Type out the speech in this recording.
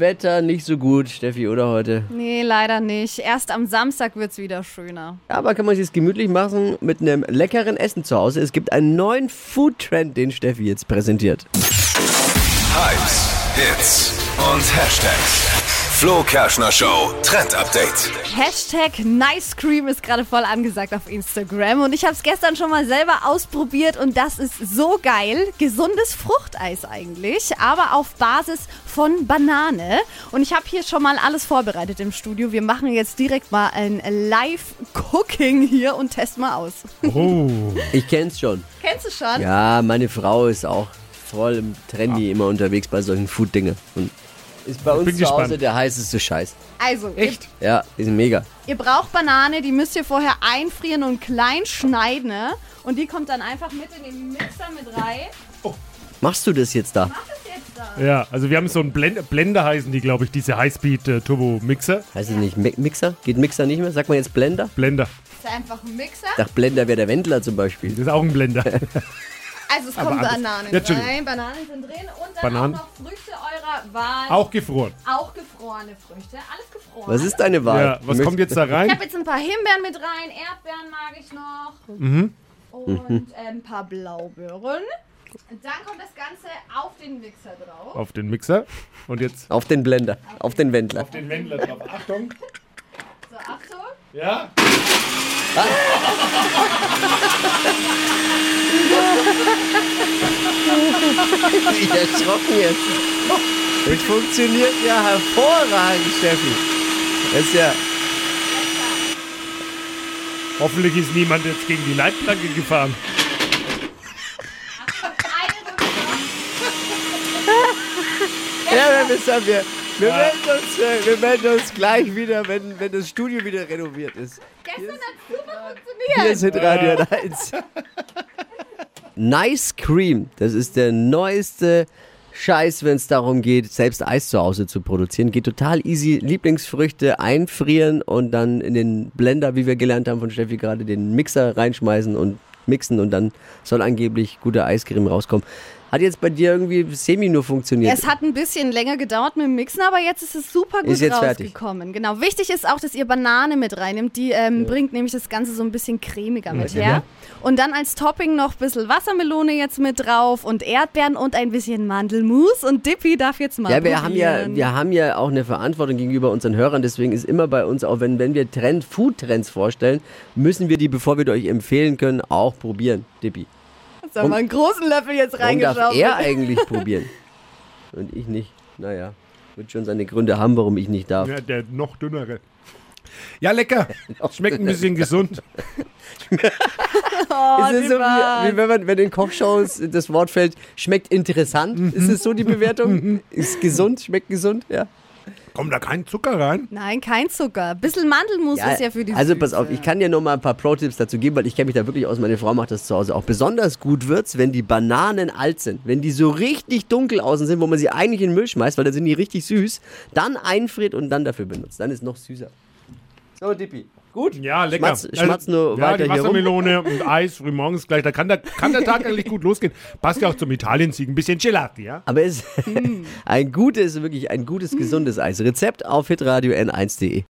Wetter nicht so gut, Steffi, oder heute? Nee, leider nicht. Erst am Samstag wird's wieder schöner. Aber kann man sich gemütlich machen mit einem leckeren Essen zu Hause. Es gibt einen neuen Food-Trend, den Steffi jetzt präsentiert. Hypes, Hits und Hashtags. Flo Kerschner Show Trend Update. Hashtag Nice Cream ist gerade voll angesagt auf Instagram und ich habe es gestern schon mal selber ausprobiert und das ist so geil. Gesundes Fruchteis eigentlich, aber auf Basis von Banane. Und ich habe hier schon mal alles vorbereitet im Studio. Wir machen jetzt direkt mal ein Live-Cooking hier und testen mal aus. Oh. Ich kenn's schon. Kennst du schon? Ja, meine Frau ist auch voll im Trendy immer unterwegs bei solchen Food-Dingen. Und ist bei uns bin zu Hause gespannt. der heißeste Scheiß. Also, Echt? Ja, ist mega. Ihr, ihr braucht Banane, die müsst ihr vorher einfrieren und klein schneiden. ne? Und die kommt dann einfach mit in den Mixer mit rein. Machst du das jetzt da? Was ist jetzt da? Ja, also wir haben so einen Blend Blender heißen die, glaube ich, diese Highspeed-Turbo-Mixer. Heißt es nicht Mi- Mixer? Geht Mixer nicht mehr? Sagt man jetzt Blender? Blender. Das ist einfach ein Mixer. Ich dachte, Blender wäre der Wendler zum Beispiel. Das ist auch ein Blender. Also es Aber kommen Bananen Ja, rein, Bananen sind drin und dann Bananen. auch noch Früchte eurer Wahl. auch gefroren. Auch gefrorene Früchte. Alles gefroren. Was ist deine Wahl? Ja, was kommt jetzt da ich rein? habe jetzt ein paar Himbeeren mit rein, Erdbeeren mag ich noch. Mhm. Und ein paar Blaubeeren. Und dann kommt das Ganze auf den Mixer drauf. Auf den Mixer. Und jetzt Auf den Blender, auf den Wendler. den Wendler drauf. Achtung. So, Achtung. Ja. Ich erschrocken jetzt. Das funktioniert ja hervorragend, Steffi. Das ist ja. Hoffentlich ist niemand jetzt gegen die Leitplanke gefahren. Ja, wir, wir, wir, melden uns, äh, wir melden uns gleich wieder, wenn, wenn das Studio wieder renoviert ist. Gestern hat super Hier funktioniert. sind Radio 1. Nice Cream, das ist der neueste Scheiß, wenn es darum geht, selbst Eis zu Hause zu produzieren. Geht total easy. Lieblingsfrüchte einfrieren und dann in den Blender, wie wir gelernt haben von Steffi gerade, den Mixer reinschmeißen und mixen und dann soll angeblich gute Eiscreme rauskommen. Hat jetzt bei dir irgendwie semi nur funktioniert. Es hat ein bisschen länger gedauert mit dem Mixen, aber jetzt ist es super gut Ist jetzt fertig. rausgekommen. Genau. Wichtig ist auch, dass ihr Banane mit reinnimmt. Die ähm, bringt nämlich das Ganze so ein bisschen cremiger mit her. Und dann als Topping noch ein bisschen Wassermelone jetzt mit drauf und Erdbeeren und ein bisschen Mandelmus. Und Dippy darf jetzt mal Ja, wir haben ja, probieren. wir haben ja auch eine Verantwortung gegenüber unseren Hörern. Deswegen ist immer bei uns, auch wenn, wenn wir Trend, Food-Trends vorstellen, müssen wir die, bevor wir die euch empfehlen können, auch probieren. Dippi. Jetzt haben wir einen großen Löffel jetzt Warum darf reingeschaut. er eigentlich probieren? Und ich nicht. Naja, wird schon seine Gründe haben, warum ich nicht darf. Ja, der noch dünnere. Ja, lecker. Schmeckt ein bisschen gesund. Oh, ist es so, wie, wie wenn man wenn in Kochshows das Wort fällt, schmeckt interessant? Ist es so die Bewertung? Ist gesund, schmeckt gesund? Ja. Kommt da kein Zucker rein? Nein, kein Zucker. Bisschen Mandelmus ist ja für die Also Süße. pass auf, ich kann dir noch mal ein paar Pro-Tipps dazu geben, weil ich kenne mich da wirklich aus. Meine Frau macht das zu Hause auch. Besonders gut wird's, wenn die Bananen alt sind. Wenn die so richtig dunkel außen sind, wo man sie eigentlich in den Müll schmeißt, weil dann sind die richtig süß. Dann einfriert und dann dafür benutzt. Dann ist noch süßer. So, Dippi. Gut? Ja, lecker. Also, Schmatz, schmatz nur ja, weiter die hier rum. Wassermelone und Eis frühmorgens gleich. Da kann der, kann der Tag eigentlich gut losgehen. Passt ja auch zum Italien-Sieg. Ein bisschen Gelati, ja? Aber es ist ein gutes, wirklich ein gutes, gesundes Eis. Rezept auf hitradio n1.de.